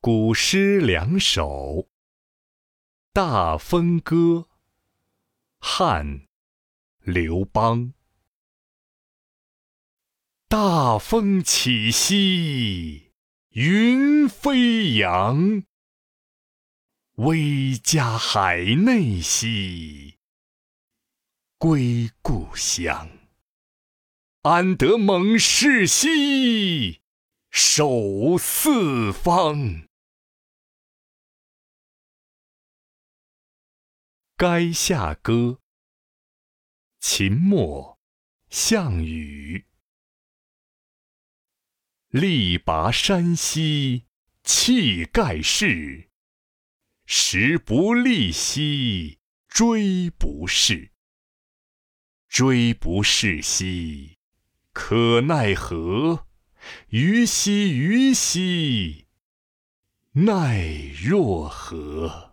古诗两首《大风歌》汉·刘邦。大风起兮云飞扬，威加海内兮归故乡。安得猛士兮守四方。《垓下歌》秦末项羽。力拔山兮气盖世，时不利兮骓不逝。骓不逝兮可奈何？虞兮虞兮奈若何？